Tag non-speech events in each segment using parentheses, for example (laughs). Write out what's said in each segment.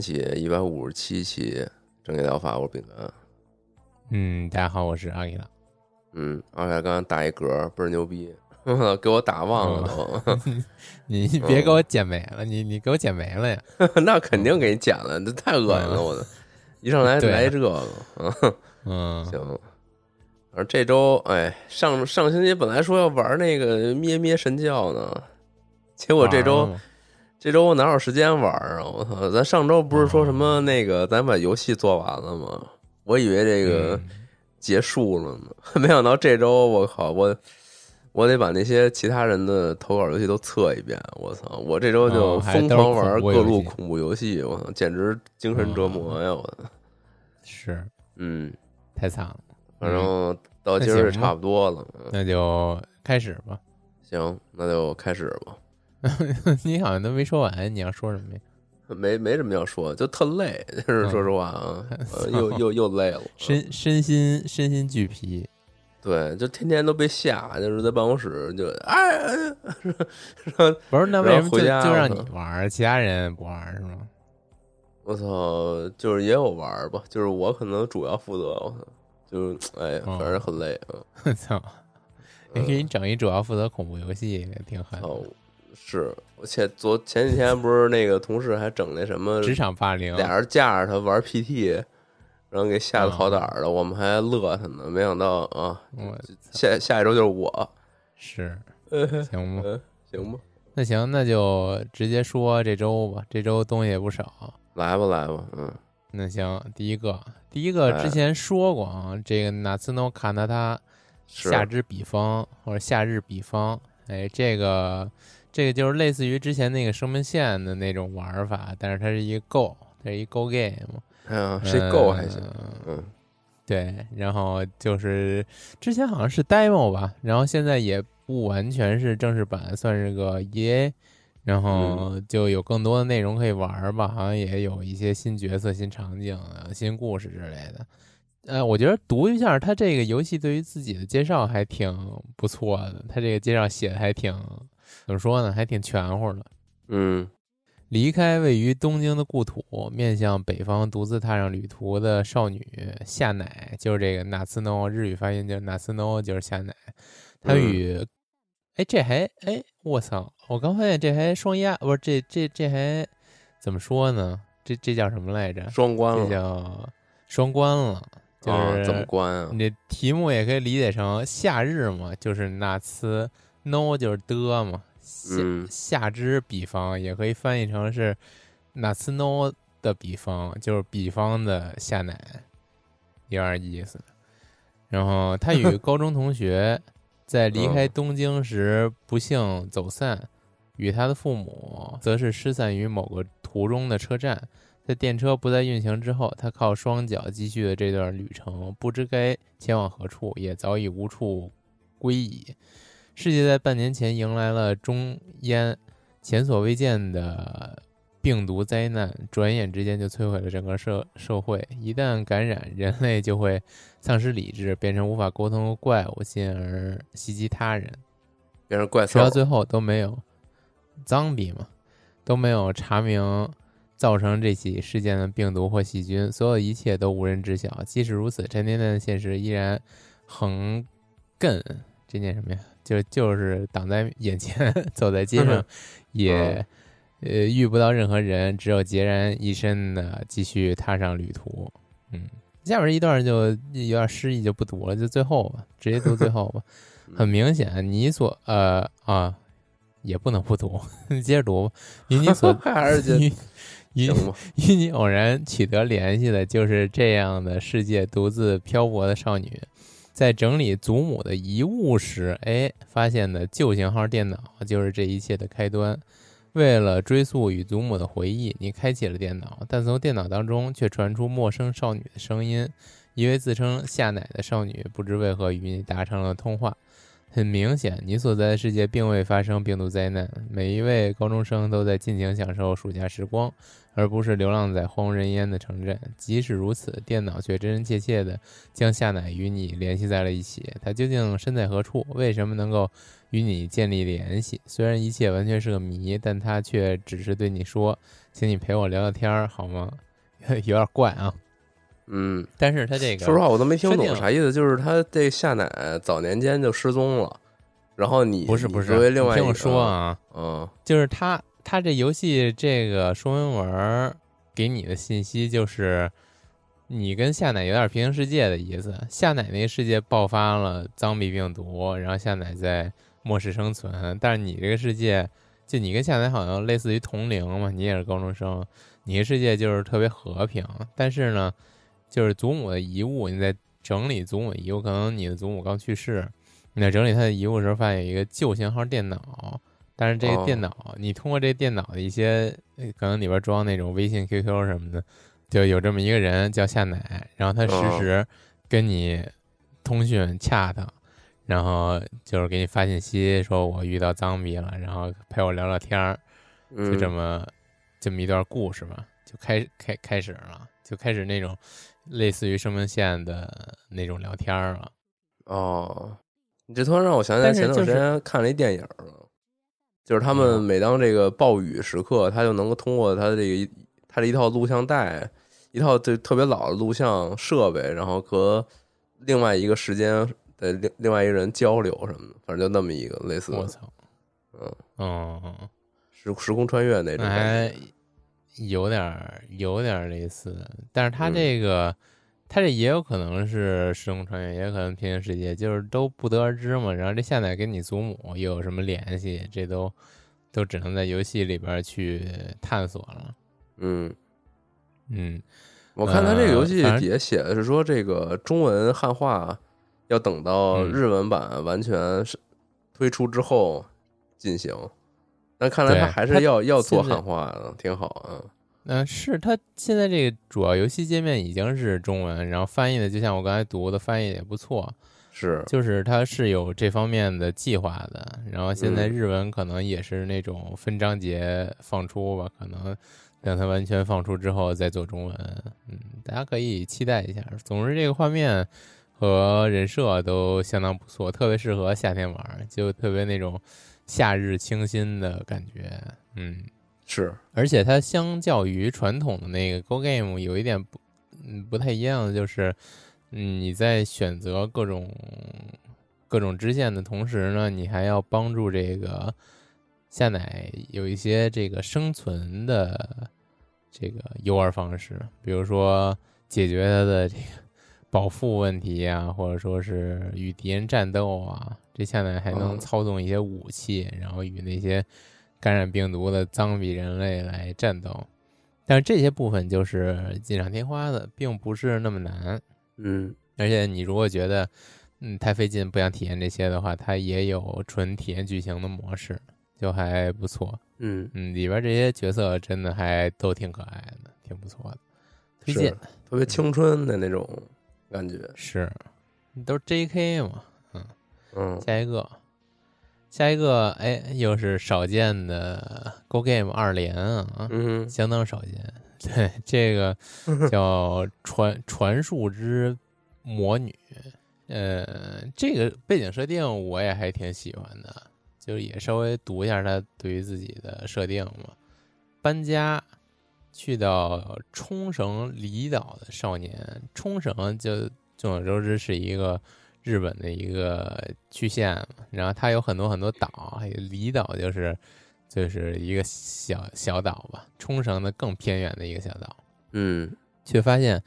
三期一百五十七期正业疗法，我是饼干。嗯，大家好，我是阿丽娜。嗯，而且刚刚打一嗝，倍儿牛逼，(laughs) 给我打忘了都。(laughs) 你别给我减没了，你你给我减没了呀？(laughs) 那肯定给你剪了，这太恶心了，我的。一上来来这个，嗯，嗯，行。而这周，哎，上上星期本来说要玩那个咩咩神教呢，结果这周这周我哪有时间玩啊？我操！咱上周不是说什么那个咱把游戏做完了吗？我以为这个嗯结束了呢，(laughs) 没想到这周我靠，我我得把那些其他人的投稿游戏都测一遍。我操！我这周就疯狂玩各路恐怖游戏，我操，简直精神折磨呀！我操，是嗯，太惨了，反正到今儿也差不多了。嗯那就开始吧。行，那就开始吧。(laughs) 你好像都没说完，你要说什么呀？没没什么要说，就特累，就是说实话啊，呃又 (laughs) 又又累了。身身心身心俱疲。对，就天天都被吓，就是在办公室就哎，(laughs) 不是，那为什么就就让你玩，其他人不玩是吗？我操，就是也有玩吧，就是我可能主要负责，我操，就是哎，哦反正很累啊。我操！你给你整一主要负责恐怖游戏，也挺狠是，我前昨前几天不是那个同事还整那什么，职场霸凌，俩人架着他玩 PT，然后给吓得啊好胆儿的，我们还乐他呢，没想到啊，我下下一周就是我，是呃 (laughs) 行吗？呃行吧，那行，那就直接说这周吧。这周东西也不少。来吧来吧，嗯，那行，第一个，第一个哎之前说过啊，这个纳兹诺卡纳他夏之比方或者夏日比方，哎，这个这个就是类似于之前那个生命线的那种玩法，但是它是一个 Go，它是一 Go game。哎呀，谁够还行，嗯嗯。对，然后就是之前好像是 demo 吧，然后现在也不完全是正式版，算是个 EA，然后就有更多的内容可以玩吧，好像也有一些新角色、新场景、呃新故事之类的。呃，我觉得读一下他这个游戏对于自己的介绍还挺不错的，他这个介绍写的还挺怎么说呢，还挺全乎的。嗯离开位于东京的故土，面向北方独自踏上旅途的少女夏乃，就是这个纳斯诺，日语发音就是纳斯诺，就是夏乃。她与，哎、这还哎，我操！我刚发现这还双押，不是这这这还怎么说呢？这这叫什么来着？双关了，这叫双关了，就是、啊，怎么关啊？你这题目也可以理解成夏日嘛，就是纳斯 no 就是的嘛，夏、嗯夏之比方也可以翻译成是纳斯 no 的比方，就是比方的下奶，有点意思。然后他与高中同学在离开嗯东京时不幸走散，与他的父母则是失散于某个途中的车站。在电车不再运行之后，他靠双脚继续的这段旅程，不知该前往何处，也早已无处归矣。世界在半年前迎来了中烟前所未见的病毒灾难，转眼之间就摧毁了整个社社会。一旦感染，人类就会丧失理智，变成无法沟通的怪物，进而袭击他人。变成怪兽直到，最后都没有 zombie 嘛，都没有查明造成这起事件的病毒或细菌，所有一切都无人知晓。即使如此，沉甸甸的现实依然横亘，这念什么呀？就就是挡在眼前，走在街上也呃，遇不到任何人，只有孑然一身的继续踏上旅途。嗯，下面一段就有点诗意，就不读了，就最后吧，直接读最后吧。(laughs) 很明显，你所呃啊，也不能不读，接着读吧。与你所 (laughs) 还是与与？与你偶然取得联系的，就是这样的世界独自漂泊的少女，在整理祖母的遗物时，哎，发现的旧型号电脑就是这一切的开端。为了追溯与祖母的回忆，你开启了电脑，但从电脑当中却传出陌生少女的声音。一位自称夏奶的少女不知为何与你达成了通话。很明显，你所在的世界并未发生病毒灾难，每一位高中生都在尽情享受暑假时光，而不是流浪在荒无人烟的城镇。即使如此，电脑却真真切切地将夏乃与你联系在了一起。他究竟身在何处？为什么能够与你建立联系？虽然一切完全是个谜，但他却只是对你说：“请你陪我聊聊天儿，好吗？” (laughs) 有点怪啊，嗯，但是他这个说实话，我都没听懂啥意思。就是他这夏乃早年间就失踪了，然后你不是不是，作为另外一个你听我说，啊，嗯就是他他这游戏这个说明文儿给你的信息就是，你跟夏奶有点平行世界的意思。夏奶那个世界爆发了脏逼病毒，然后夏奶在末世生存，但是你这个世界，就你跟夏奶好像类似于同龄嘛，你也是高中生，你的世界就是特别和平，但是呢，就是祖母的遗物，你在整理祖母遗物，可能你的祖母刚去世，你在整理她的遗物的时候，发现有一个旧型号电脑，但是这个哦。电脑，你通过这电脑的一些，呃可能里边装那种微信、QQ 什么的，就有这么一个人叫夏奶，然后他实哦。时跟你通讯洽谈，然后就是给你发信息说我遇到脏逼了，然后陪我聊聊天儿，就嗯，这么这么一段故事嘛，就开开开始了，就开始那种类似于生命线的那种聊天儿了。哦，你这突然让我想起来前段时间看了一电影了，就是他们嗯每当这个暴雨时刻，他就能够通过他这个他的一套录像带，一套这特别老的录像设备，然后和另外一个时间的另另外一个人交流什么的，反正就那么一个类似的我操，嗯嗯，时时空穿越那种那感还觉。有点有点类似，但是他嗯这个。他这也有可能是时空穿越，也有可能平行世界，就是都不得而知嘛。然后这下载跟你祖母又有什么联系？这都都只能在游戏里边去探索了。嗯，嗯，我看他这个游戏底下写的是说，这个中文汉化要等到嗯日文版完全是推出之后进行，但看来对他还是要要做汉化的，挺好啊。嗯、是它现在这个主要游戏界面已经是中文，然后翻译的就像我刚才读的，翻译的也不错，是，就是它是有这方面的计划的。然后现在嗯日文可能也是那种分章节放出吧，可能等它完全放出之后再做中文。嗯，大家可以期待一下。总之，这个画面和人设都相当不错，特别适合夏天玩，就特别那种夏日清新的感觉。嗯。是，而且它相较于传统的那个 Go Game 有一点不，嗯，不太一样的就是，嗯，你在选择各种各种支线的同时呢，你还要帮助这个夏奶有一些这个生存的这个游玩方式，比如说解决它的这个保护问题呀、或者说是与敌人战斗啊，这下奶还能哦操纵一些武器，然后与那些感染病毒的脏比人类来战斗，但是这些部分就是锦上添花的，并不是那么难。嗯，而且你如果觉得嗯太费劲，不想体验这些的话，它也有纯体验剧情的模式，就还不错。嗯，嗯，里边这些角色真的还都挺可爱的，挺不错的，推荐特别青春的那种感觉。是，都是 J.K. 嘛。嗯，下一个，下一个，哎，又是少见的 Go Game 二连啊。嗯相当少见。对，(laughs) 这个 (laughs) 叫传传述之魔女，呃，这个背景设定我也还挺喜欢的，就是也稍微读一下他对于自己的设定嘛。搬家去到冲绳离岛的少年，冲绳就众所周知是一个日本的一个区县嘛，然后它有很多很多岛，还有离岛就是就是一个小小岛吧，冲绳的更偏远的一个小岛，嗯，却发现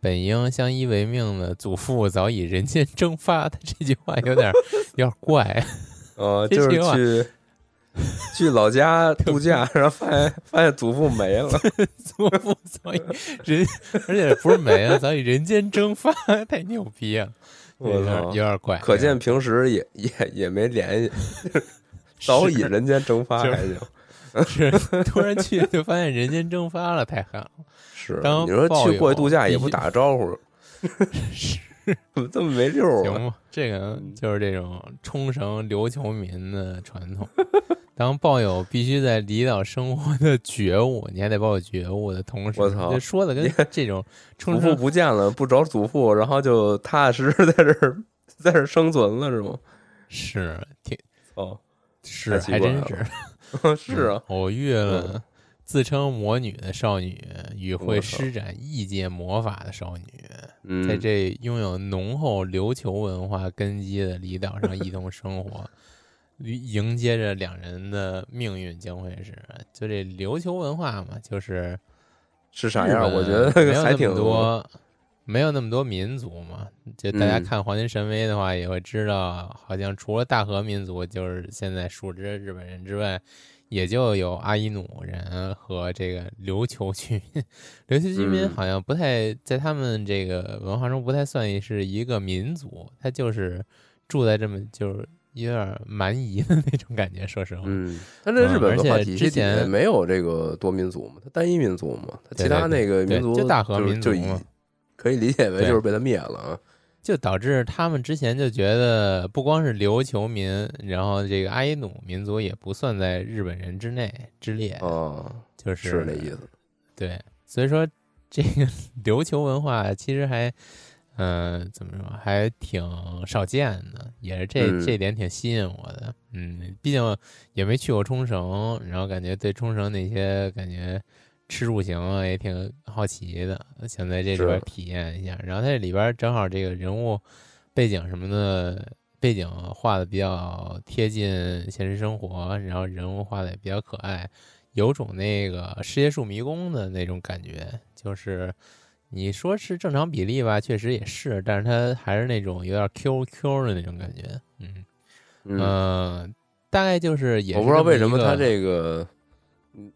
本应相依为命的祖父早已人间蒸发。他这句话有点 (laughs) 有点怪，呃，就是去去老家度假，然后发现发现祖父没了，(laughs) 祖父早已人，而且不是没了，早已人间蒸发，太牛逼了，我有点操有点怪。可见平时也也也没联系，(laughs) 早已人间蒸发还行。(laughs) 是突然去就发现人间蒸发了，太狠了。(laughs) 是，当你说去过去度假也不打个招呼，是怎么这么没溜儿啊？行吗，这个就是这种冲绳琉球民的传统。当抱有必须在离岛生活的觉悟，你还得抱有觉悟的同时，我操这说的跟这种祖父不见了，不找祖父，然后就踏踏实实在这儿在这儿生存了，是吗？是挺哦，是还真是 (laughs) 是啊，嗯偶遇了嗯自称魔女的少女与会施展异界魔法的少女，嗯，在这拥有浓厚琉球文化根基的离岛上一同生活，迎接着两人的命运将会是，就这琉球文化嘛，就是是啥样？我觉得还挺多，没有那么多民族嘛。就大家嗯看《黄金神威》的话，也会知道，好像除了大和民族，就是现在熟知的日本人之外，也就有阿伊努人和这个琉球居民。琉球居民嗯好像不太在他们这个文化中不太算是一个民族，他就是住在这么就是有点蛮夷的那种感觉。说实话，嗯，他这日本文化而且体系里之前面没有这个多民族嘛，他单一民族嘛，他其他那个民族就大和民族嘛可以理解为就是被他灭了啊。就导致他们之前就觉得，不光是琉球民，然后这个阿伊努民族也不算在日本人之内之列，哦，就是是那意思。对，所以说这个 (laughs) 琉球文化其实还，嗯、怎么说，还挺少见的，也是这、嗯这点挺吸引我的。嗯，毕竟也没去过冲绳，然后感觉对冲绳那些感觉吃住行啊也挺好奇的，想在这里边体验一下。然后它这里边正好这个人物背景什么的。背景画的比较贴近现实生活，然后人物画的也比较可爱，有种那个世界树迷宫的那种感觉，就是你说是正常比例吧，确实也是，但是它还是那种有点 Q Q 的那种感觉，嗯嗯，呃大概就是也是我不知道为什么它这个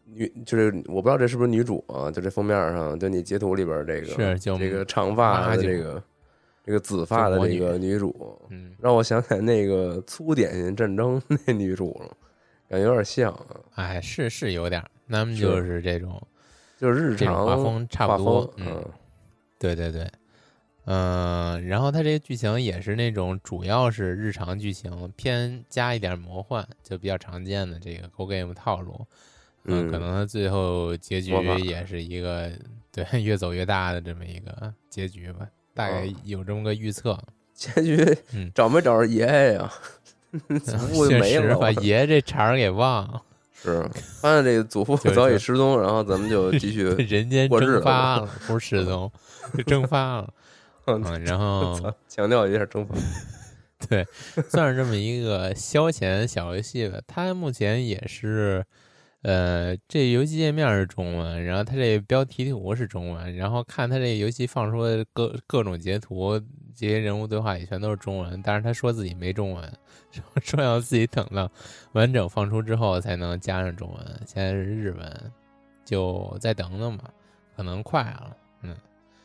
女就是我不知道这是不是女主啊？就这封面上，就你截图里边这个是就这个长发的这个这个紫发的这个女女主，嗯让我想起来那个粗点心战争那女主了，感觉有点像啊，哎是是有点儿，他们就是这种就是日常画风差不多嗯对对对，嗯、然后它这个剧情也是那种主要是日常剧情，偏加一点魔幻，就比较常见的这个 Go Game 套路。嗯，嗯可能它最后结局也是一个对越走越大的这么一个结局吧，大概哦有这么个预测。(laughs) 结局嗯找没找着爷爷呀？(laughs) (laughs) 确实把爷这茬儿给忘了，是发现这个祖父早已失踪，然后咱们就继续 (laughs) 人间蒸发了，不是失踪，是 (laughs) 蒸发了。嗯，然后强调一下蒸发。对，算是这么一个消遣小游戏吧。它目前也是，呃，这游戏界面是中文，然后它这标题图是中文，然后看它这游戏放出的各各种截图，这些人物对话也全都是中文，但是他说自己没中文，(laughs) 说说要自己等到完整放出之后才能加上中文。现在是日文，就再等等吧，可能快了。嗯。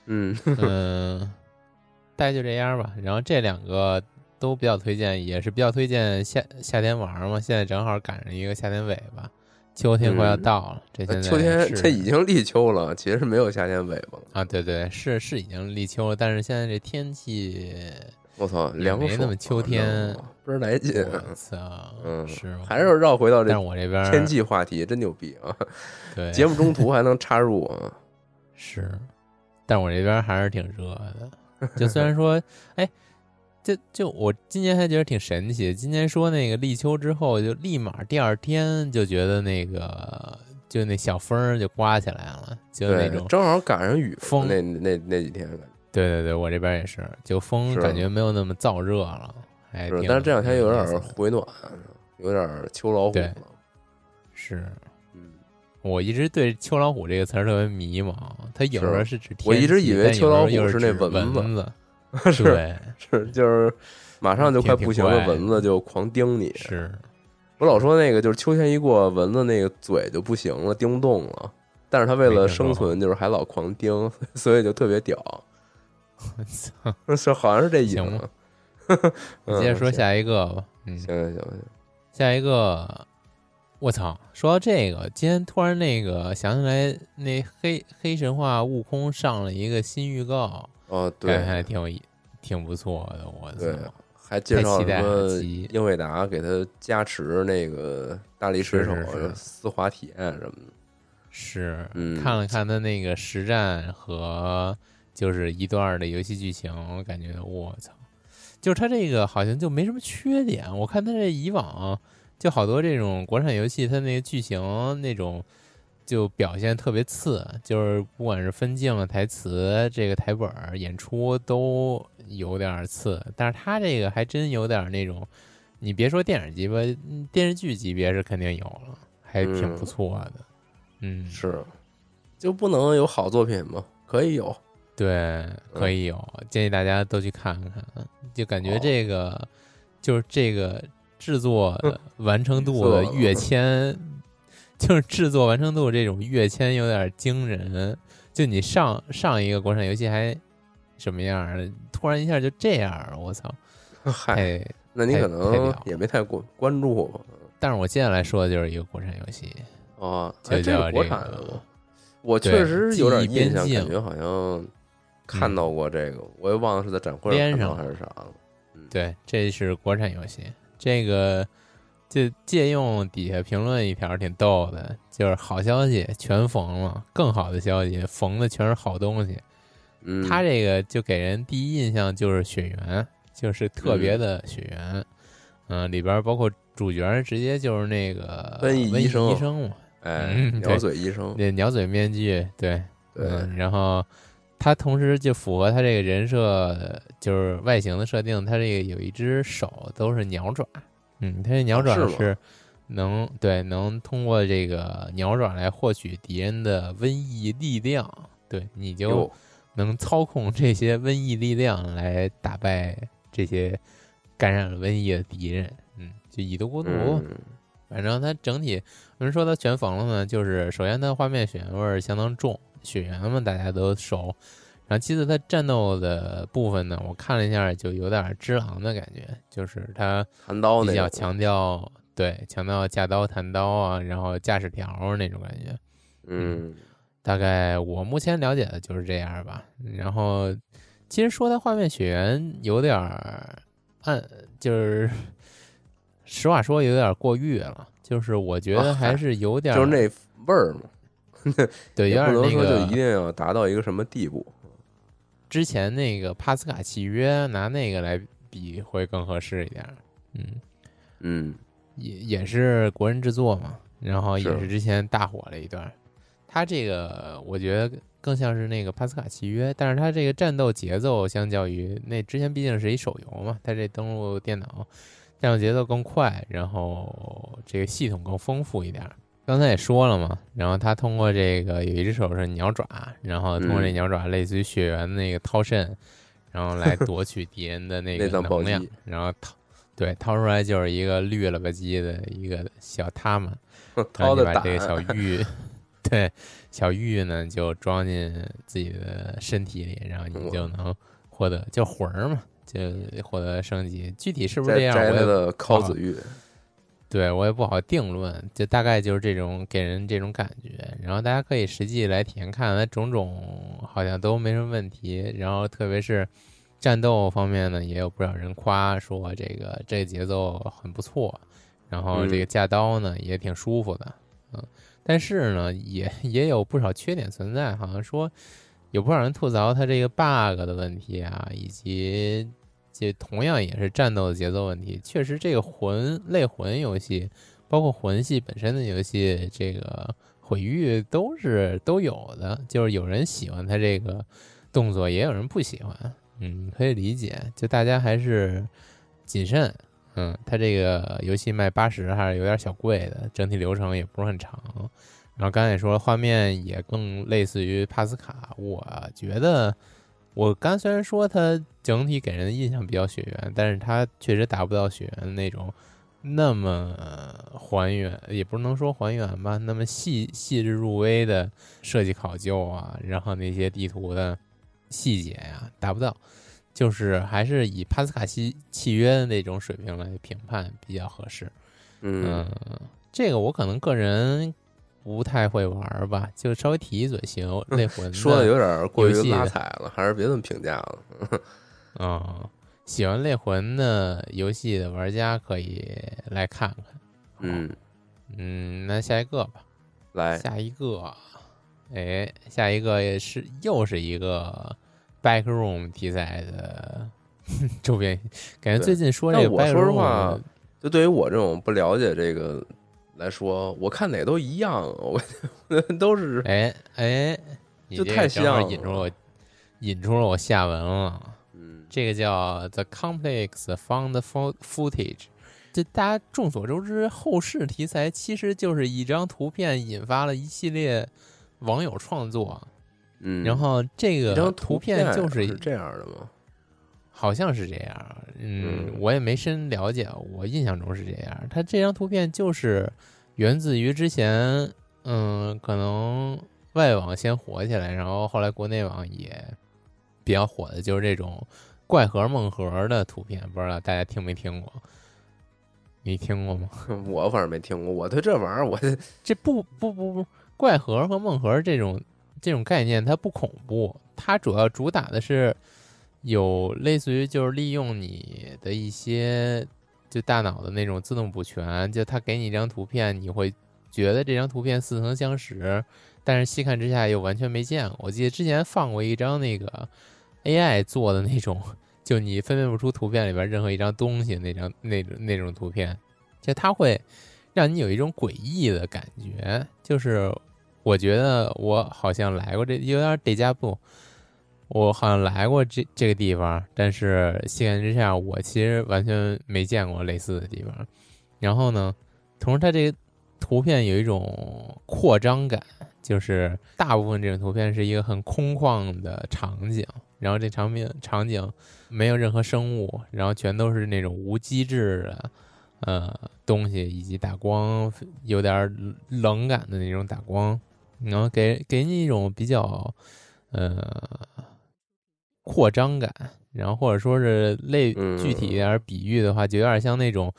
嗯，(laughs) 嗯，大概就这样吧。然后这两个都比较推荐，也是比较推荐夏夏天玩嘛。现在正好赶上一个夏天尾巴，秋天快要嗯到了。这秋天这已经立秋了，其实没有夏天尾巴了。啊，对对，是是已经立秋了，但是现在这天气，我操，凉爽，没那么秋天倍儿来劲。我操，嗯，是吗还是绕回到但是这我这边天气话题，真牛逼啊！(laughs) 对节目中途还能插入啊，是，但我这边还是挺热的。(laughs) 就虽然说，哎，就就我今年还觉得挺神奇。今年说那个立秋之后，就立马第二天就觉得那个就那小风就刮起来了，就那，种。正好赶上雨风那那那几天，对对对，我这边也是，就风感觉没有那么燥热了，还挺。是但是这两天有点回暖，有点秋老虎了。是嗯，我一直对“秋老虎”这个词儿特别迷茫，它有时候是指我一直以为秋老虎是那蚊蚊子，(laughs) 是对，是就是马上就快不行了蚊子就狂叮你。是我老说那个就是秋天一过，蚊子那个嘴就不行了，叮不动了。但是它为了生存，就是还老狂叮，(laughs) 所以就特别屌。我操！是好像是这意思行吧。嗯接着说下一个吧，嗯，行行行行，下一个，我操！说到这个，今天突然那个想起来，那黑黑神话悟空上了一个新预告，哦对还挺有意，挺不错的。我对操！，还介绍了英伟达给他加持那个大力水手是是是丝滑体验什么的。是，嗯看了看他那个实战和就是一段的游戏剧情，我感觉我操，就是他这个好像就没什么缺点。我看他这以往就好多这种国产游戏，他那个剧情那种就表现特别次，就是不管是分镜、台词、这个台本、演出都有点次，但是他这个还真有点那种，你别说电影级吧，嗯电视剧级别是肯定有了，还挺不嗯错的。嗯，是，就不能有好作品吗？可以有。对，可以有，建议大家都去看看。就感觉这个、就是这个制作 (laughs) 完成度的跃迁，(laughs) 就是制作完成度这种跃迁有点惊人。就你上上一个国产游戏还什么样儿，突然一下就这样儿，我操！嗨，那你可能也没太关关注吧？但是我接下来说的就是一个国产游戏，哦，就哎，这是国叫这个产的吗？我确实有点印象，感觉好像看到过这个，我也忘了是在展会上还是啥了。对，这是国产游戏。这个就借用底下评论一条挺逗的，就是好消息全缝了，更好的消息缝的全是好东西。嗯，他这个就给人第一印象就是血缘，就是特别的血缘。嗯、里边包括主角直接就是那个瘟疫医生医生。嘛，哎，嗯 (laughs) 鸟嘴医生，那鸟嘴面具，对，对，嗯，然后他同时就符合他这个人设，就是外形的设定，他这个有一只手都是鸟爪，嗯，它这鸟爪啊是能、对能通过这个鸟爪来获取敌人的瘟疫力量，对，你就能操控这些瘟疫力量来打败这些感染了瘟疫的敌人，嗯，就以毒攻毒。嗯反正它整体，有人说它全防了呢？就是首先它画面血缘味儿相当重，血缘嘛大家都熟。然后其次它战斗的部分呢，我看了一下，就有点只狼的感觉，就是它弹刀那种，比较强调对强调架刀弹刀啊，然后驾驶条那种感觉。嗯大概我目前了解的就是这样吧。然后其实说它画面血缘有点儿暗，就是 (laughs) 实话说有点过誉了。就是我觉得还是有点儿、(laughs) 就是那味儿嘛，(laughs) 对，有点也不能说就一定要达到一个什么地步。之前那个帕斯卡契约拿那个来比会更合适一点儿。嗯，嗯也也是国人制作嘛，然后也是是之前大火了一段。它这个我觉得更像是那个帕斯卡契约，但是它这个战斗节奏相较于那之前毕竟是一手游嘛，它这登录电脑，战斗节奏更快，然后这个系统更丰富一点儿。刚才也说了嘛，然后他通过这个有一只手是鸟爪，然后通过这嗯。鸟爪类似于血缘的那个掏肾，然后来 (laughs) 夺取敌人的那个能量，然后掏对掏出来就是一个绿了吧唧的一个小他们，(laughs) 然掏的把这个小玉，(laughs) 对小玉呢就装进自己的身体里，然后你就能获得就魂儿嘛，就获得升级。具体是不是这样，摘的不好尻子玉，对我也不好定论，就大概就是这种给人这种感觉。然后大家可以实际来体验看，它种种好像都没什么问题。然后特别是战斗方面呢，也有不少人夸说这个这个节奏很不错，然后这个架刀呢也挺舒服的，嗯。但是呢，也也有不少缺点存在，好像说有不少人吐槽它这个 bug 的问题啊，以及这同样也是战斗的节奏问题。确实，这个魂类魂游戏，包括魂系本身的游戏，这个毁誉都是都有的。就是有人喜欢它这个动作，也有人不喜欢。嗯，可以理解。就大家还是谨慎，嗯，它这个游戏卖八十还是有点小贵的，整体流程也不是很长。然后刚才也说了，画面也更类似于帕斯卡。我觉得，我刚虽然说它整体给人的印象比较血缘，但是它确实达不到血缘的那种那么还原，也不能说还原吧，那么细细致入微的设计考究啊，然后那些地图的细节呀，达不到。就是还是以帕斯卡西契约的那种水平来评判比较合适。嗯，这个我可能个人不太会玩吧，就稍微提一嘴行。那 (laughs) 魂说的有点过于拉踩了，还是别这么评价了。(laughs) 啊，喜欢类魂的游戏的玩家可以来看看。嗯嗯，那下一个吧。来，下一个，哎，下一个也是又是一个。Backroom 题材的 (laughs) 周边，感觉最近说这个。我说实话，就对于我这种不了解这个来说，我看哪都一样，我 (laughs) 都是哎哎，就太像，引出了我引出了我下文了。嗯，这个叫 The Complex Found Footage，这大家众所周知，后世题材其实就是一张图片引发了一系列网友创作。嗯，然后这个图片就是这样的吗？好像是这样。嗯，我也没深了解，我印象中是这样。它这张图片就是源自于之前，嗯，可能外网先火起来，然后后来国内网也比较火的，就是这种怪盒梦盒的图片。不知道大家听没听过？你听过吗？(laughs) 我反正没听过。我对这玩意儿，我 (laughs) 这不不不不怪盒和梦盒这种。这种概念它不恐怖，它主要主打的是有类似于就是利用你的一些就大脑的那种自动补全，就它给你一张图片，你会觉得这张图片似曾相识，但是细看之下又完全没见过。我记得之前放过一张那个 AI 做的那种，就你分辨不出图片里边任何一张东西那张那种那种图片，就它会让你有一种诡异的感觉，就是。我觉得我好像来过这，有点得加布。我好像来过这这个地方，但是细看之下，我其实完全没见过类似的地方。然后呢，同时它这个图片有一种扩张感，就是大部分这种图片是一个很空旷的场景，然后这场面场景没有任何生物，然后全都是那种无机制的。呃，东西以及打光有点冷感的那种打光。然后给给你一种比较，呃，扩张感，然后或者说是类具体一点比喻的话，就有点像那种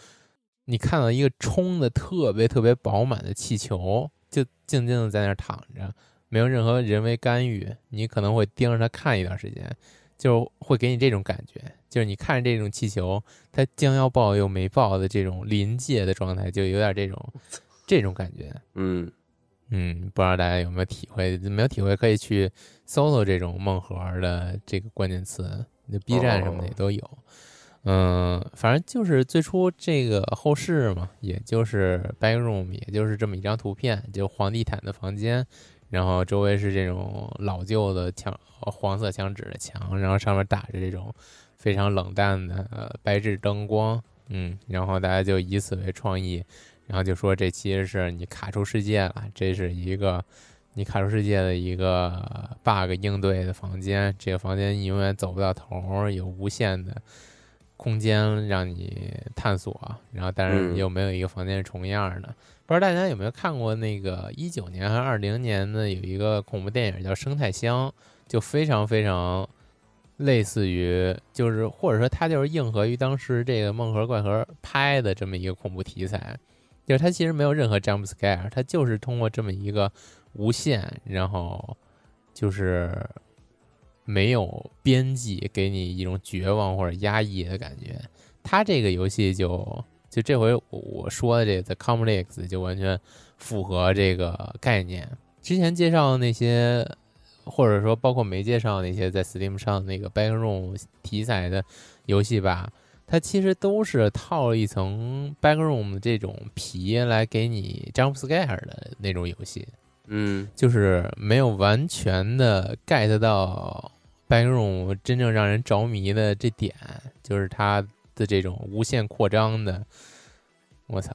你看到一个冲的特别特别饱满的气球，就静静的在那儿躺着，没有任何人为干预，你可能会盯着它看一段时间，就会给你这种感觉，就是你看着这种气球，它将要爆又没爆的这种临界的状态，就有点这种 (laughs) 这种感觉，嗯。嗯，不知道大家有没有体会？没有体会可以去搜搜这种梦盒的这个关键词，那 B 站什么的也都有。嗯，反正就是最初这个后世嘛，也就是 backroom，也就是这么一张图片，就黄地毯的房间，然后周围是这种老旧的墙，黄色墙纸的墙，然后上面打着这种非常冷淡的白炽灯光。嗯，然后大家就以此为创意。然后就说这其实是你卡出世界了，这是一个你卡出世界的一个 bug 应对的房间。这个房间你永远走不到头，有无限的空间让你探索。然后，但是又没有一个房间是重样的。不知道大家有没有看过那个一九年还是二零年的有一个恐怖电影叫《生态箱》，就非常非常类似于，就是或者说它就是硬核于当时这个梦盒怪盒拍的这么一个恐怖题材。就是它其实没有任何 jump scare，它就是通过这么一个无限，然后就是没有边际，给你一种绝望或者压抑的感觉。它这个游戏就就这回我说的这个 The Complex 就完全符合这个概念。之前介绍的那些，或者说包括没介绍那些在 Steam 上那个 Backroom 题材的游戏吧。它其实都是套了一层 backroom 这种皮来给你 jump scare 的那种游戏，嗯，就是没有完全的 get 到 backroom 真正让人着迷的这点，就是它的这种无限扩张的，我操，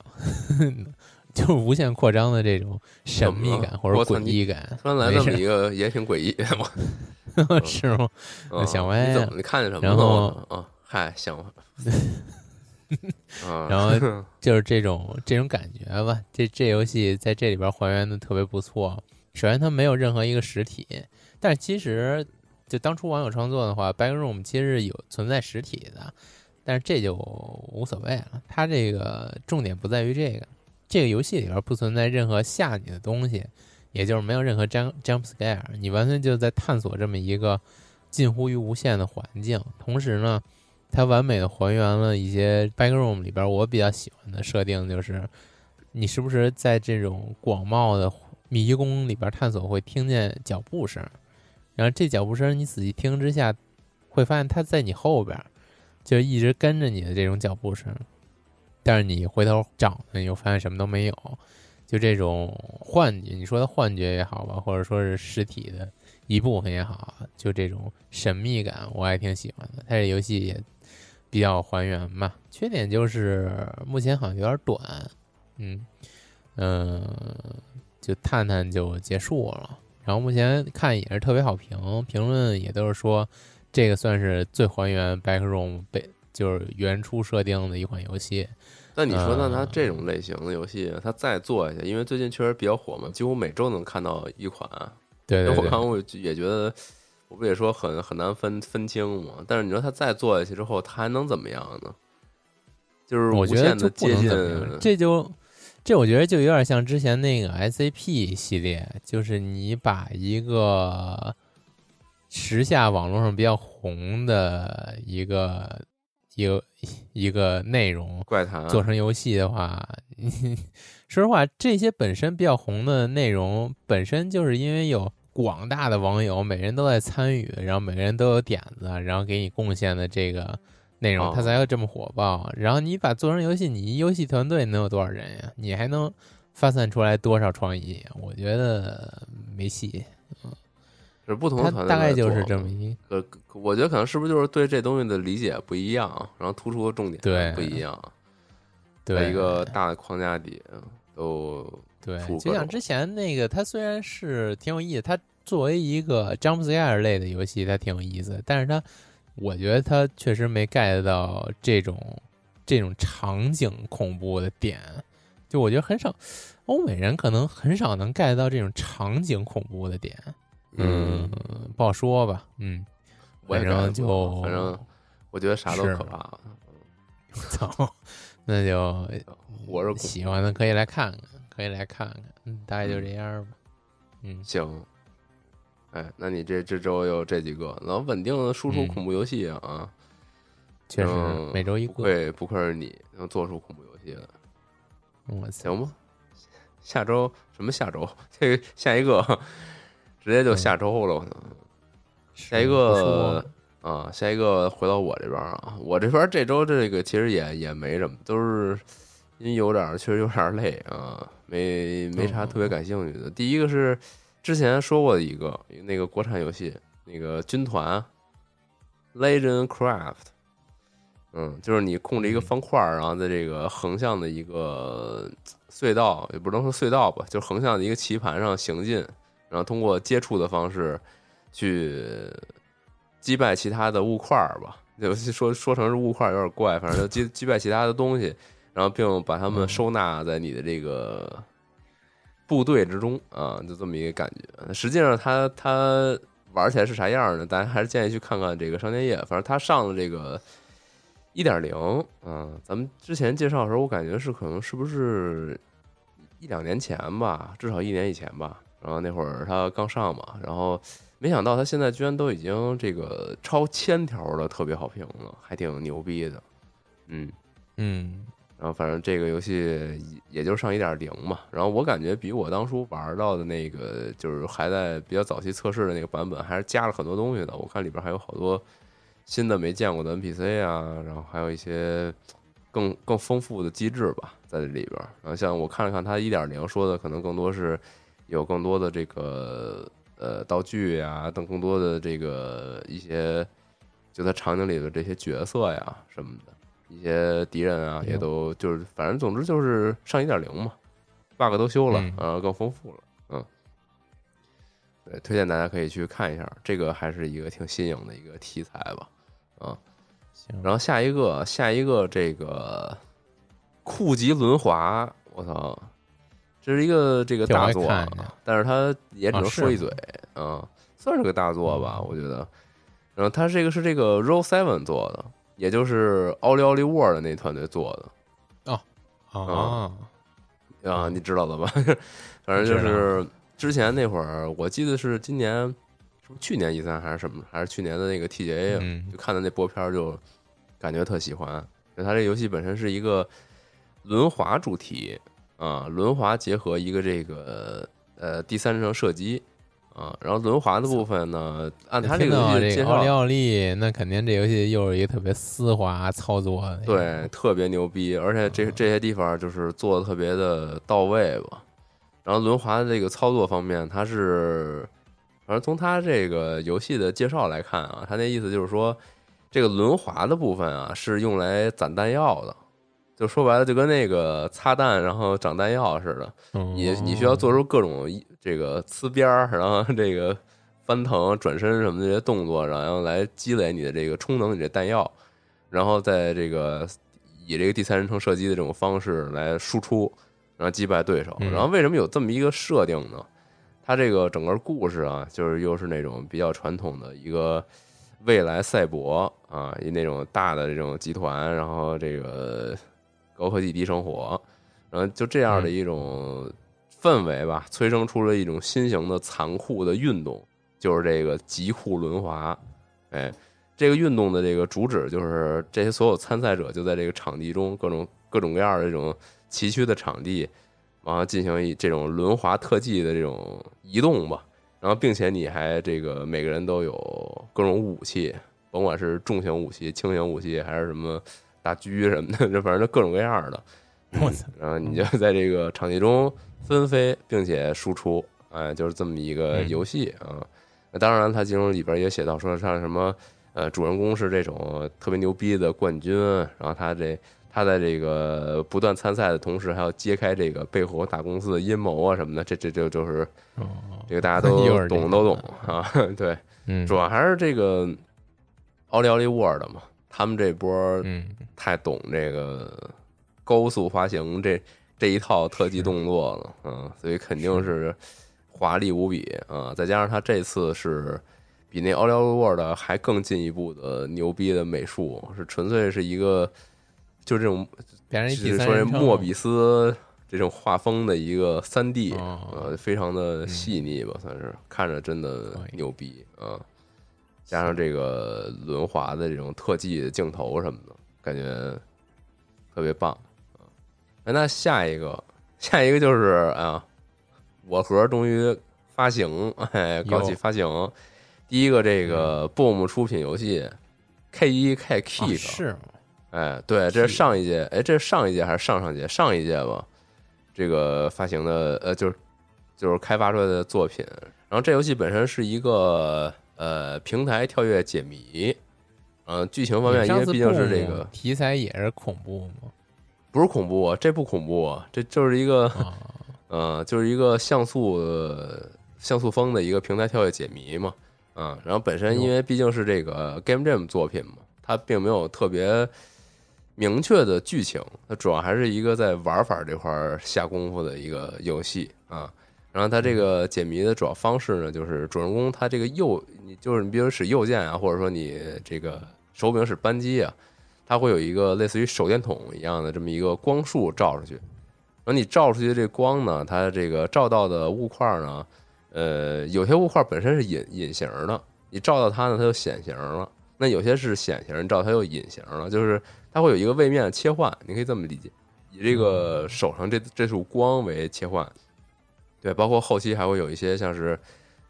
(laughs) 就是无限扩张的这种神秘感或者诡异感。突然来这么一个也挺诡异，(laughs) 我是吗？嗯想歪了你怎么看见什么然后了？啊，嗨，想，(laughs) 啊，然后就是这种这种感觉吧。这这游戏在这里边还原的特别不错。首先，它没有任何一个实体，但是其实就当初网友创作的话，Backroom 其实有存在实体的，但是这就无所谓了。它这个重点不在于这个，这个游戏里边不存在任何吓你的东西，也就是没有任何 jump jump scare，你完全就在探索这么一个近乎于无限的环境。同时呢，它完美的还原了一些 backroom 里边我比较喜欢的设定，就是你时不时在这种广袤的迷宫里边探索会听见脚步声，然后这脚步声你仔细听之下，会发现它在你后边，就一直跟着你的这种脚步声，但是你回头找呢，你又发现什么都没有，就这种幻觉，你说的幻觉也好吧，或者说是实体的一部分也好，就这种神秘感，我还挺喜欢的。它这游戏也比较还原嘛，缺点就是目前好像有点短，嗯嗯、就探探就结束了。然后目前看也是特别好评，评论也都是说这个算是最还原 Backroom 被就是原初设定的一款游戏。那你说，那它呃这种类型的游戏，它再做下去，因为最近确实比较火嘛，几乎每周能看到一款。对对对我看，我也觉得，我不也说很很难分分清嘛。但是你说它再做下去之后，它还能怎么样呢？就是无我觉得限的接近这就这我觉得就有点像之前那个 SAP 系列，就是你把一个时下网络上比较红的一个一个一个内容怪谈做成游戏的话，(laughs) 说实话，这些本身比较红的内容，本身就是因为有广大的网友，每人都在参与，然后每个人都有点子，然后给你贡献的这个内容，哦它才会这么火爆。然后你把做成游戏，你一游戏团队能有多少人呀？你还能发散出来多少创意？我觉得没戏。是不同的团队大概就是这么一可可我觉得可能是不是就是对这东西的理解不一样，然后突出的重点对不一样，对在一个大的框架底都对就像之前那个，它虽然是挺有意思，它作为一个 jump scare 类的游戏，它挺有意思，但是它，我觉得它确实没 get 到这种这种场景恐怖的点，就我觉得很少，欧美人可能很少能 get 到这种场景恐怖的点，嗯，不好说吧，嗯，反正就反正我觉得啥都可怕。(laughs) 操，(laughs) 那就我是喜欢的可以来看看，可以来看看，嗯，大概就这样吧，嗯。行，哎，那你这这周有这几个，能稳定的输出嗯恐怖游戏啊，确实嗯每周一个，不愧不愧是你能做出恐怖游戏的，我操，行吗？下周什么下周？(laughs) 这个下一个直接就下周了，可能。下一个啊，下一个回到我这边啊，我这边这周这个其实也也没什么，都是因为有点儿确实有点儿累啊，没没啥特别感兴趣的。第一个是之前说过的一个那个国产游戏，那个军团 Legend Craft，嗯，就是你控制一个方块儿，然后在这个横向的一个隧道，也不能说隧道吧，就是横向的一个棋盘上行进，然后通过接触的方式去击败其他的物块儿吧。就 (laughs) 说说成是物块儿有点怪，反正就击击败其他的东西，然后并把它们嗯收纳在你的这个部队之中啊，就这么一个感觉。实际上它它玩起来是啥样呢？大家还是建议去看看这个商店页。反正它上了这个一点零，嗯，咱们之前介绍的时候，我感觉是可能是不是一两年前吧，至少一年以前吧。然后那会儿他刚上嘛，然后没想到他现在居然都已经这个超千条的特别好评了，还挺牛逼的。嗯，嗯，然后反正这个游戏也也就上一点零嘛，然后我感觉比我当初玩到的那个就是还在比较早期测试的那个版本，还是加了很多东西的。我看里边还有好多新的没见过的 NPC 啊，然后还有一些更更丰富的机制吧，在这里边。然后像我看了看它一点零说的，可能更多是有更多的这个呃道具呀，等更多的这个一些就在场景里的这些角色呀什么的。一些敌人啊，也都就是反正总之就是上一点零嘛，bug 都修了，嗯呃，更丰富了，嗯，对，推荐大家可以去看一下，这个还是一个挺新颖的一个题材吧，啊，行，然后下一个，下一个这个酷极轮滑，我操，这是一个这个大作啊，但是它也只能说一嘴啊、算是个大作吧，嗯我觉得。然后它这个是这个 Roll Seven 做的，也就是奥利奥利沃的那团队做的啊，啊，嗯你知道的吧？(laughs) 反正就是之前那会儿，我记得是今年，是不是去年一三还是什么，还是去年的那个 TGA 就看的那波片儿就感觉特喜欢。因为它这游戏本身是一个轮滑主题啊，轮滑结合一个这个呃第三人称射击啊，然后轮滑的部分呢，按他这听个游戏介绍奥利奥利，那肯定这游戏又是一个特别丝滑操作，对，特别牛逼，而且这这些地方就是做的特别的到位吧。然后轮滑的这个操作方面，它是，反正从它这个游戏的介绍来看啊，它那意思就是说，这个轮滑的部分啊是用来攒弹药的，就说白了就跟那个擦弹然后长弹药似的，嗯，你你需要做出各种这个呲边儿，然后这个翻腾、转身什么的这些动作，然后来积累你的这个充能你这弹药，然后在这个以这个第三人称射击的这种方式来输出，然后击败对手。嗯然后为什么有这么一个设定呢？它这个整个故事啊，就是又是那种比较传统的一个未来赛博啊，以那种大的这种集团，然后这个高科技低生活，然后就这样的一种氛围吧，催生出了一种新型的残酷的运动，就是这个极酷轮滑。哎，这个运动的这个主旨就是这些所有参赛者就在这个场地中各种各种各样的这种崎岖的场地，然后进行一这种轮滑特技的这种移动吧。然后，并且你还这个每个人都有各种武器，甭管是重型武器、轻型武器，还是什么大狙什么的，就反正就各种各样的。(laughs) 我操，然后你就在这个场地中纷飞，并且输出，哎，就是这么一个嗯游戏啊。那当然，它其中里边也写到说，像什么呃，主人公是这种特别牛逼的冠军，然后他这他在这个不断参赛的同时，还要揭开这个背后大公司的阴谋啊什么的，这这就就是哦，这个大家都 (laughs) 懂都懂啊。(laughs) 对，嗯，主要还是这个奥利奥利沃的嘛，他们这波嗯，太懂这个高速滑行这这一套特技动作了，嗯，所以肯定是。华丽无比啊！再加上他这次是比那奥利奥沃的还更进一步的牛逼的美术，是纯粹是一个就这种就是说这莫比斯这种画风的一个三 D，哦。呃，非常的细腻吧，算是看着真的牛逼啊！加上这个轮滑的这种特技的镜头什么的，感觉特别棒啊！哎那下一个，下一个就是啊，我盒终于发行，哎，搞起发行，第一个这个 BOOM 出品游戏 K 一 K 啊 Kick，、是吗哎，对，这是上一届，哎，这是上一届还是上上届？上一届吧，这个发行的，呃，就是就是开发出来的作品。然后这游戏本身是一个呃平台跳跃解谜，嗯、剧情方面，因为毕竟是这个题材也是恐怖吗，不是恐怖啊，这不恐怖啊，这就是一个啊，(laughs) 呃，就是一个像素呃像素风的一个平台跳跃解谜嘛，嗯、然后本身因为毕竟是这个 Game Jam 作品嘛，它并没有特别明确的剧情，它主要还是一个在玩法这块儿下功夫的一个游戏啊。然后它这个解谜的主要方式呢，就是主人公他这个右，你就是你比如使右键啊，或者说你这个手柄使扳机啊，它会有一个类似于手电筒一样的这么一个光束照出去。然后你照出去的这光呢，它这个照到的物块呢，呃，有些物块本身是隐隐形的，你照到它呢，它就显形了。那有些是显形，你照它又隐形了，就是它会有一个位面切换，你可以这么理解，以这个手上这这束光为切换。对，包括后期还会有一些像是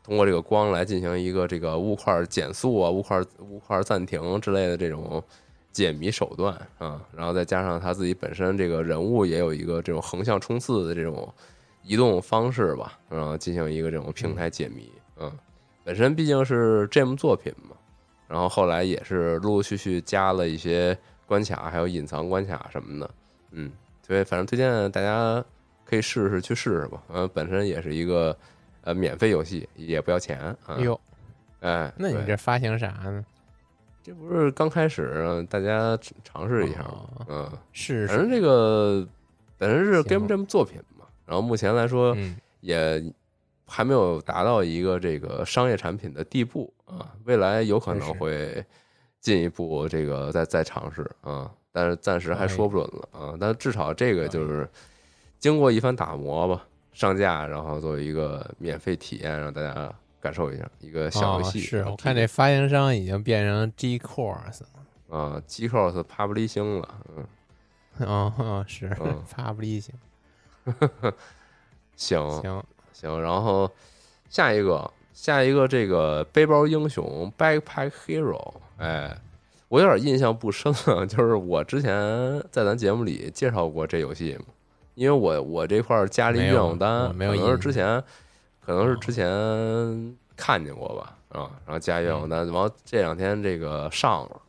通过这个光来进行一个这个物块减速啊、物块物块暂停之类的这种解谜手段啊，然后再加上他自己本身这个人物也有一个这种横向冲刺的这种移动方式吧，然后进行一个这种平台解谜。嗯，本身毕竟是 GM 作品嘛，然后后来也是陆陆续续加了一些关卡，还有隐藏关卡什么的。嗯，所以反正推荐大家可以试试去试试吧。嗯，本身也是一个呃免费游戏，也不要钱啊。哟，哎，那你这发行啥呢？这不是刚开始大家尝试一下吗？哦嗯，是是，反正这个本身是 Game Jam 作品嘛，然后目前来说嗯，也还没有达到一个这个商业产品的地步啊，未来有可能会进一步这个再再尝试啊，但是暂时还说不准了啊，但至少这个就是经过一番打磨吧，上架然后作为一个免费体验，让大家感受一下一个小游戏。哦是我看这发行商已经变成 G Course 了。啊 g c o s Publishing 了，嗯，哦，哦是嗯。(laughs) 发不利行，行行，行，然后下一个，下一个这个背包英雄 Backpack Hero，哎，我有点印象不深了，(laughs) 就是我之前在咱节目里介绍过这游戏嘛，因为我我这块儿加了一愿望单，没有可能是之前，可能是之前看见过吧，啊，然后加愿望单，然后这两天这个上了，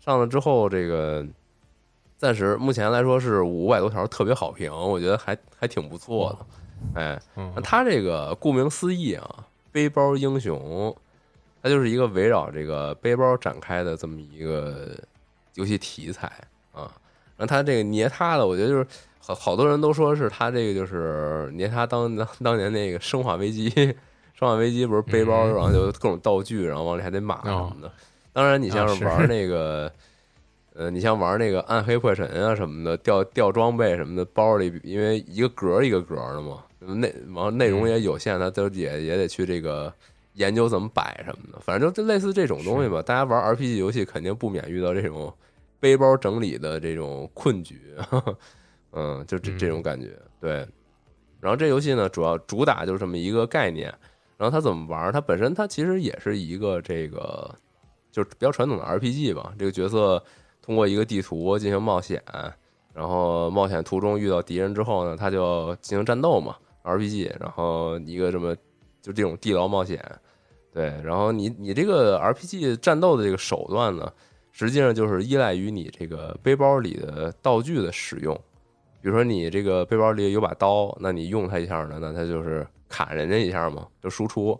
上了之后这个。暂时目前来说是五百多条特别好评，我觉得还还挺不错的，哎，嗯那，它这个顾名思义啊，背包英雄，它就是一个围绕这个背包展开的这么一个游戏题材啊。然后它这个捏他的，我觉得就是好好多人都说是他这个就是捏他当 (laughs) 当当年那个《生化危机》，《生化危机》不是背包，嗯然后就各种道具，然后往里还得码什么的。当然，你像啊是是玩那个。呃，你像玩那个暗黑破神啊什么的，掉掉装备什么的，包里因为一个格儿一个格儿的嘛，内完内容也有限，他都也也得去这个研究怎么摆什么的，反正就类似这种东西吧。大家玩 RPG 游戏肯定不免遇到这种背包整理的这种困局，嗯，就这嗯这种感觉。对，然后这游戏呢，主要主打就是这么一个概念。然后它怎么玩？它本身它其实也是一个这个就是比较传统的 RPG 吧，这个角色。通过一个地图进行冒险，然后冒险途中遇到敌人之后呢，他就进行战斗嘛，RPG，然后一个这么就这种地牢冒险，对，然后你你这个 RPG 战斗的这个手段呢，实际上就是依赖于你这个背包里的道具的使用，比如说你这个背包里有把刀，那你用它一下呢，那它就是砍人家一下嘛，就输出，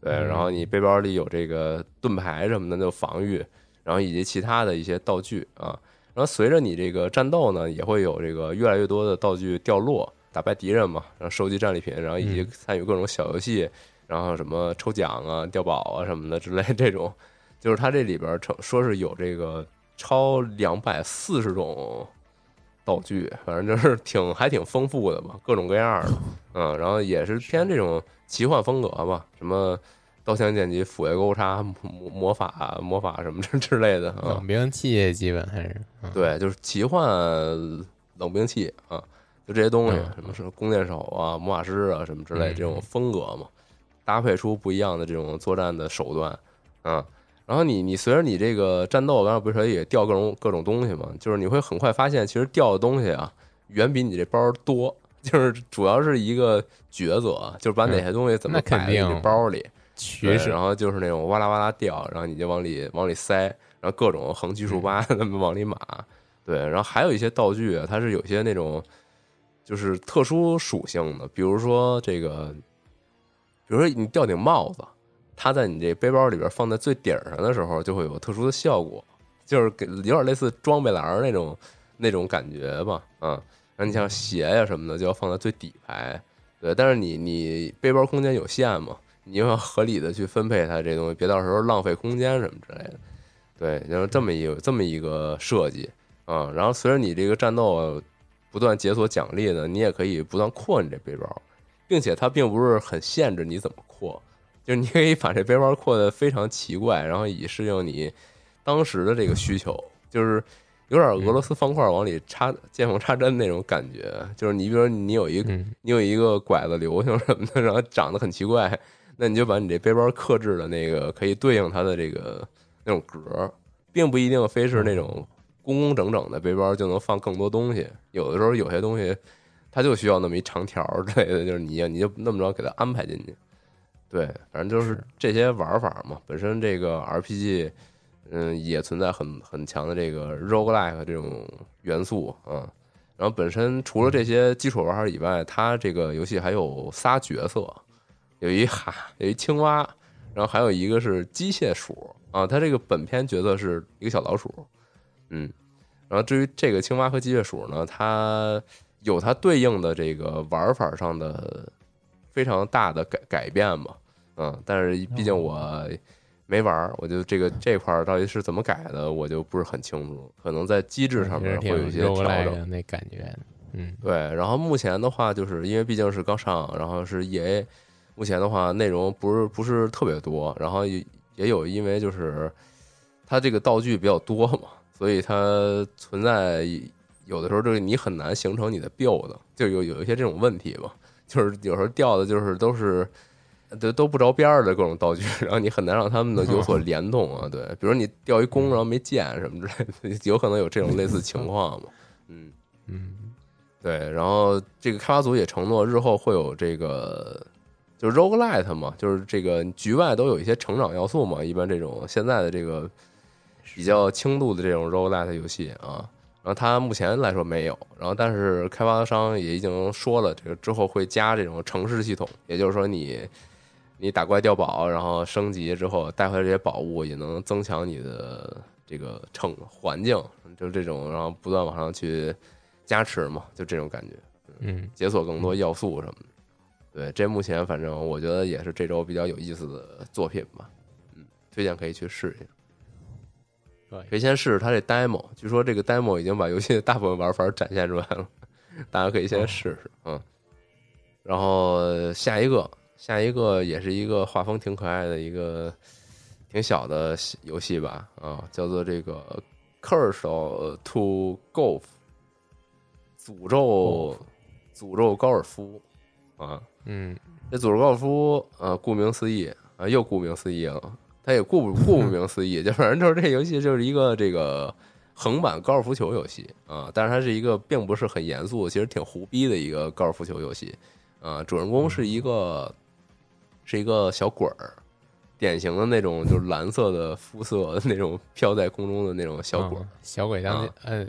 对，然后你背包里有这个盾牌什么的，就防御。然后以及其他的一些道具啊，然后随着你这个战斗呢，也会有这个越来越多的道具掉落，打败敌人嘛，然后收集战利品，然后以及参与各种小游戏，然后什么抽奖啊、掉宝啊什么的之类这种，就是它这里边称说是有这个超两百四十种道具，反正就是挺还挺丰富的吧，各种各样的，嗯，然后也是偏这种奇幻风格吧，什么。刀枪剑戟斧钺钩叉魔魔法魔法什么之之类的啊冷，兵器基本还是嗯对，就是奇幻冷兵器啊，就这些东西，嗯什么是弓箭手啊、魔法师啊什么之类嗯这种风格嘛，搭配出不一样的这种作战的手段啊。然后你你随着你这个战斗，刚才不是也掉各种各种东西嘛，就是你会很快发现，其实掉的东西啊，远比你这包多。就是主要是一个抉择，就是把哪些东西怎么肯摆在你包里，然后就是那种哇啦哇啦掉，然后你就往里往里塞，然后各种横七竖八的那么往里码。对，然后还有一些道具啊，它是有些那种就是特殊属性的，比如说这个，比如说你掉顶帽子，它在你这背包里边放在最顶上的时候，就会有特殊的效果，就是给有点类似装备栏那种那种感觉吧，嗯。然后你像鞋呀什么的，就要放在最底排，对。但是你你背包空间有限嘛，你又要合理的去分配它这东西，别到时候浪费空间什么之类的。对，就是这么一个这么一个设计啊、然后随着你这个战斗不断解锁奖励呢，你也可以不断扩你这背包，并且它并不是很限制你怎么扩，就是你可以把这背包扩得非常奇怪，然后以适应你当时的这个需求，就是。有点俄罗斯方块往里插见缝插针那种感觉，就是你比如说你有一个嗯你有一个拐子流星什么的，然后长得很奇怪，那你就把你这背包克制的那个可以对应它的这个那种格儿，并不一定非是那种工工整整的背包就能放更多东西。有的时候有些东西它就需要那么一长条儿之类的，就是你你就那么着给它安排进去。对，反正就是这些玩法嘛。本身这个 RPG，嗯，也存在很很强的这个 roguelike 这种元素啊。然后本身除了这些基础玩法以外，它这个游戏还有仨角色，有一哈，有一青蛙，然后还有一个是机械鼠啊。它这个本片角色是一个小老鼠，嗯。然后至于这个青蛙和机械鼠呢，它有它对应的这个玩法上的非常大的改改变嘛，嗯。但是毕竟我没玩儿，我就这个这块儿到底是怎么改的，我就不是很清楚。可能在机制上面会有一些调整，那感觉，嗯，对。然后目前的话，就是因为毕竟是刚上，然后是 EA，目前的话内容不是不是特别多，然后也也有因为就是它这个道具比较多嘛，所以它存在有的时候就是你很难形成你的 build，就有有一些这种问题吧，就是有时候掉的就是都是。都都不着边儿的各种道具，(laughs) 然后你很难让他们的有所联动啊。对，比如你掉一弓，然后没箭什么之类的，(laughs) 有可能有这种类似情况嘛。嗯嗯，对。然后这个开发组也承诺，日后会有这个就是 roguelite 嘛，就是这个局外都有一些成长要素嘛。一般这种现在的这个比较轻度的这种 roguelite 游戏啊，然后它目前来说没有。然后但是开发商也已经说了，这个之后会加这种城市系统，也就是说你。你打怪掉宝，然后升级之后带回来这些宝物，也能增强你的这个城环境，就这种，然后不断往上去加持嘛，就这种感觉。嗯，解锁更多要素什么的。对，这目前反正我觉得也是这周比较有意思的作品吧。嗯，推荐可以去试一下。对，可以先试试它这 demo，据说这个 demo 已经把游戏的大部分玩法展现出来了，(laughs) 大家可以先试试。嗯，然后下一个。下一个也是一个画风挺可爱的一个挺小的游戏吧，啊，叫做这个《Curse to Golf》，诅咒诅咒高尔夫啊，嗯，这诅咒高尔夫，呃，顾名思义啊，又顾名思义了，它也顾不顾不 (laughs) 名思义，就反正就是这游戏就是一个这个横版高尔夫球游戏啊，但是它是一个并不是很严肃，其实挺胡逼的一个高尔夫球游戏啊，主人公是一个。是一个小鬼儿，典型的那种就是蓝色的肤色，那种飘在空中的那种小鬼儿。小鬼当家，嗯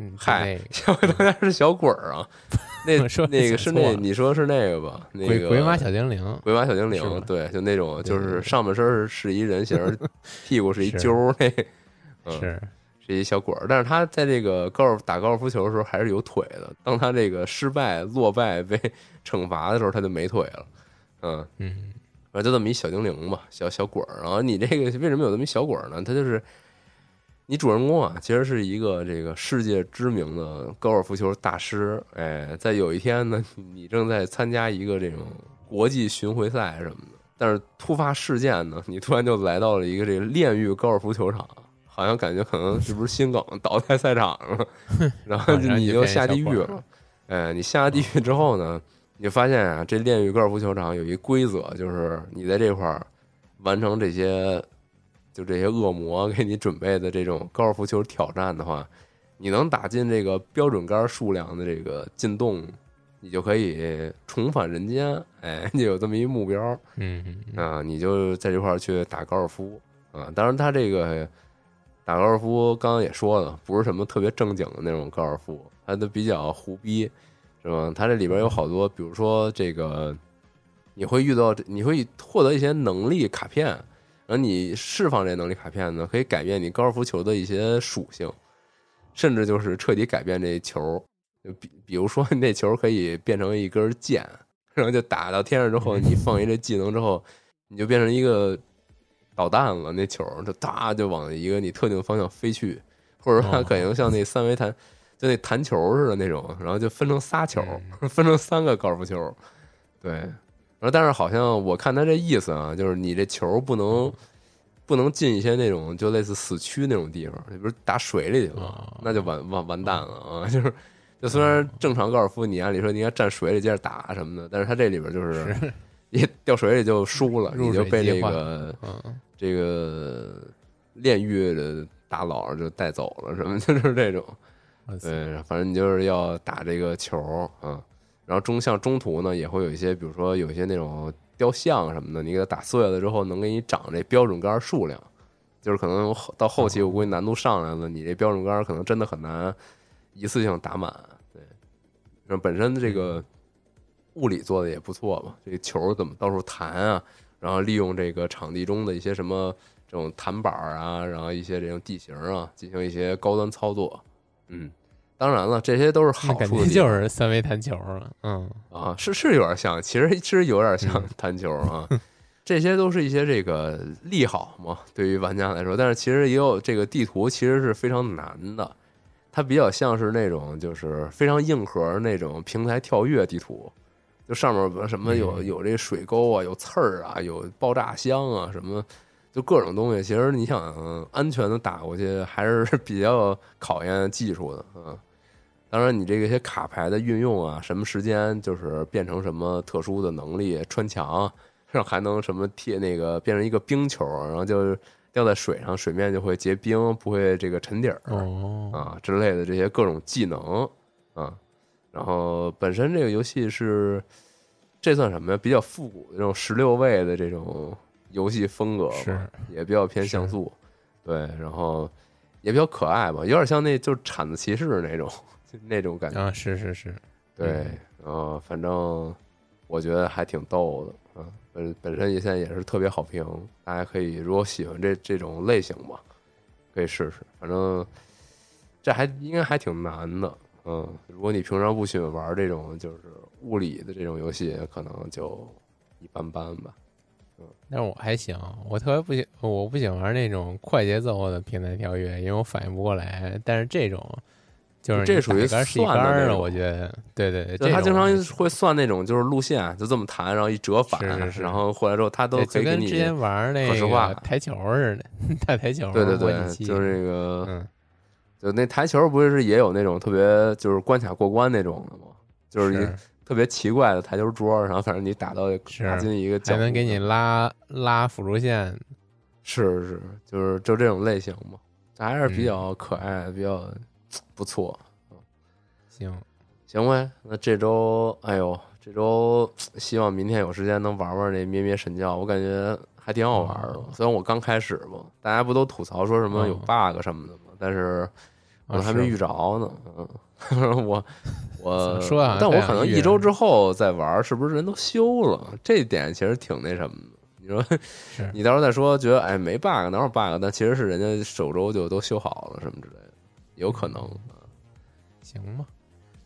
嗯，嗨，(laughs) 小鬼当家是小鬼儿啊。(laughs) 那说那个是那你说是那个吧？那个鬼马小精灵，鬼马小精灵，对，就那种就是上半身是一人形，(laughs) 屁股是一揪儿，那是是一小鬼儿。但是他在这个高尔夫打高尔夫球的时候还是有腿的。当他这个失败落败被惩罚的时候，他就没腿了。嗯嗯，反正就这么一小精灵吧，小小鬼儿。然后你这个为什么有这么一小鬼儿呢？他就是你主人公啊，其实是一个这个世界知名的高尔夫球大师。哎，在有一天呢，你正在参加一个这种国际巡回赛什么的，但是突发事件呢，你突然就来到了一个这个炼狱高尔夫球场，好像感觉可能是不是心梗倒在赛场上了，(laughs) 然后你就下地狱了。哎，你下地狱之后呢？你发现啊，这炼狱高尔夫球场有一规则，就是你在这块儿完成这些，就这些恶魔给你准备的这种高尔夫球挑战的话，你能打进这个标准杆数量的这个进洞，你就可以重返人间。哎，(laughs) 就有这么一目标，嗯啊，你就在这块儿去打高尔夫啊。当然，他这个打高尔夫刚刚也说了，不是什么特别正经的那种高尔夫，他都比较胡逼。是吧？它这里边有好多，比如说这个，你会遇到，你会获得一些能力卡片，然后你释放这能力卡片呢，可以改变你高尔夫球的一些属性，甚至就是彻底改变这球。就比比如说，那球可以变成一根箭，然后就打到天上之后，你放一这技能之后，你就变成一个导弹了。那球就哒就往一个你特定方向飞去，或者它可能像那三维弹。就那弹球似的那种，然后就分成仨球，(laughs) 分成三个高尔夫球，对。然后但是好像我看他这意思啊，就是你这球不能不能进一些那种就类似死区那种地方，比如打水里去了，那就完完完蛋了啊！(laughs) 就是就虽然正常高尔夫你按理说你应该站水里接着打什么的，但是他这里边就是一掉水里就输了，你就被这个这个炼狱的大佬就带走了，什么 (laughs) 就是这种。对，反正你就是要打这个球啊，然后中像中途呢也会有一些，比如说有一些那种雕像什么的，你给它打碎了之后，能给你涨这标准杆数量就是可能到后期我估计难度上来了，你这标准杆可能真的很难一次性打满。对，然后本身这个物理做的也不错嘛，这个球怎么到处弹啊，然后利用这个场地中的一些什么这种弹板啊，然后一些这种地形啊，进行一些高端操作。嗯，当然了，这些都是好那感觉就是三维弹球了。嗯，啊，是是有点像，其实其实有点像嗯弹球啊。这些都是一些这个利好嘛，对于玩家来说，但是其实也有这个地图其实是非常难的，它比较像是那种就是非常硬核那种平台跳跃地图，就上面什么有嗯有这水沟啊，有刺儿啊，有爆炸箱啊，什么就各种东西。其实你想安全的打过去，还是比较考验技术的，嗯。当然，你这个些卡牌的运用啊，什么时间就是变成什么特殊的能力，穿墙，然后还能什么贴那个变成一个冰球，然后就掉在水上，水面就会结冰，不会这个沉底儿、哦，啊之类的这些各种技能啊。然后本身这个游戏是这算什么呀？比较复古的这种十六位的这种游戏风格吧，是也比较偏像素，对，然后也比较可爱吧，有点像那就是铲子骑士那种就那种感觉。啊，是是是，对，呃，反正我觉得还挺逗的，嗯，本本身也现在也是特别好评，大家可以如果喜欢这这种类型吧，可以试试，反正这还应该还挺难的，嗯，如果你平常不喜欢玩这种就是物理的这种游戏，可能就一般般吧。但是我还行，我特别不喜，我不喜欢玩那种快节奏的平台跳跃，因为我反应不过来。但是这种就是这属于算的我觉得，对对对，就他经常会算那种就是路线，就这么弹，然后一折返，是是是然后回来之后他都可以跟之前玩那可视化个台球似的，(laughs) 打台球，对对对就是那个。嗯，就那台球不是也有那种特别就是关卡过关那种的吗？就是一特别奇怪的台球桌，然后反正你打到是打进一个还能给你拉拉辅助线，是是，就是就这种类型嘛，还是比嗯较可爱，比较不错。行，行呗，那这周哎呦，这周希望明天有时间能玩玩那咩咩神教，我感觉还挺好玩的。哦虽然我刚开始嘛，大家不都吐槽说什么有哦 bug 什么的嘛，但是我还没遇着呢。嗯，(laughs) 我我说啊但我可能一周之后再玩，是不是人都休了？这点其实挺那什么的。你说你到时候再说，觉得哎没 bug 哪有 bug？但其实是人家首周就都修好了什么之类的，有可能。行吧。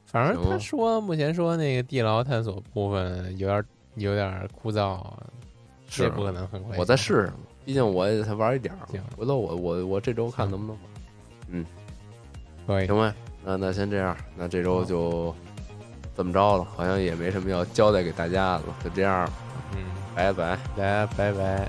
反正他说目前说那个地牢探索部分有点有点枯燥，是不可能很快。我再试试，毕竟我也才玩一点儿嘛行。回头我我我这周看能不能玩。可以，行吧，那那先这样，那这周就这么着了，好像也没什么要交代给大家的了，就这样，嗯，拜拜。大家拜拜。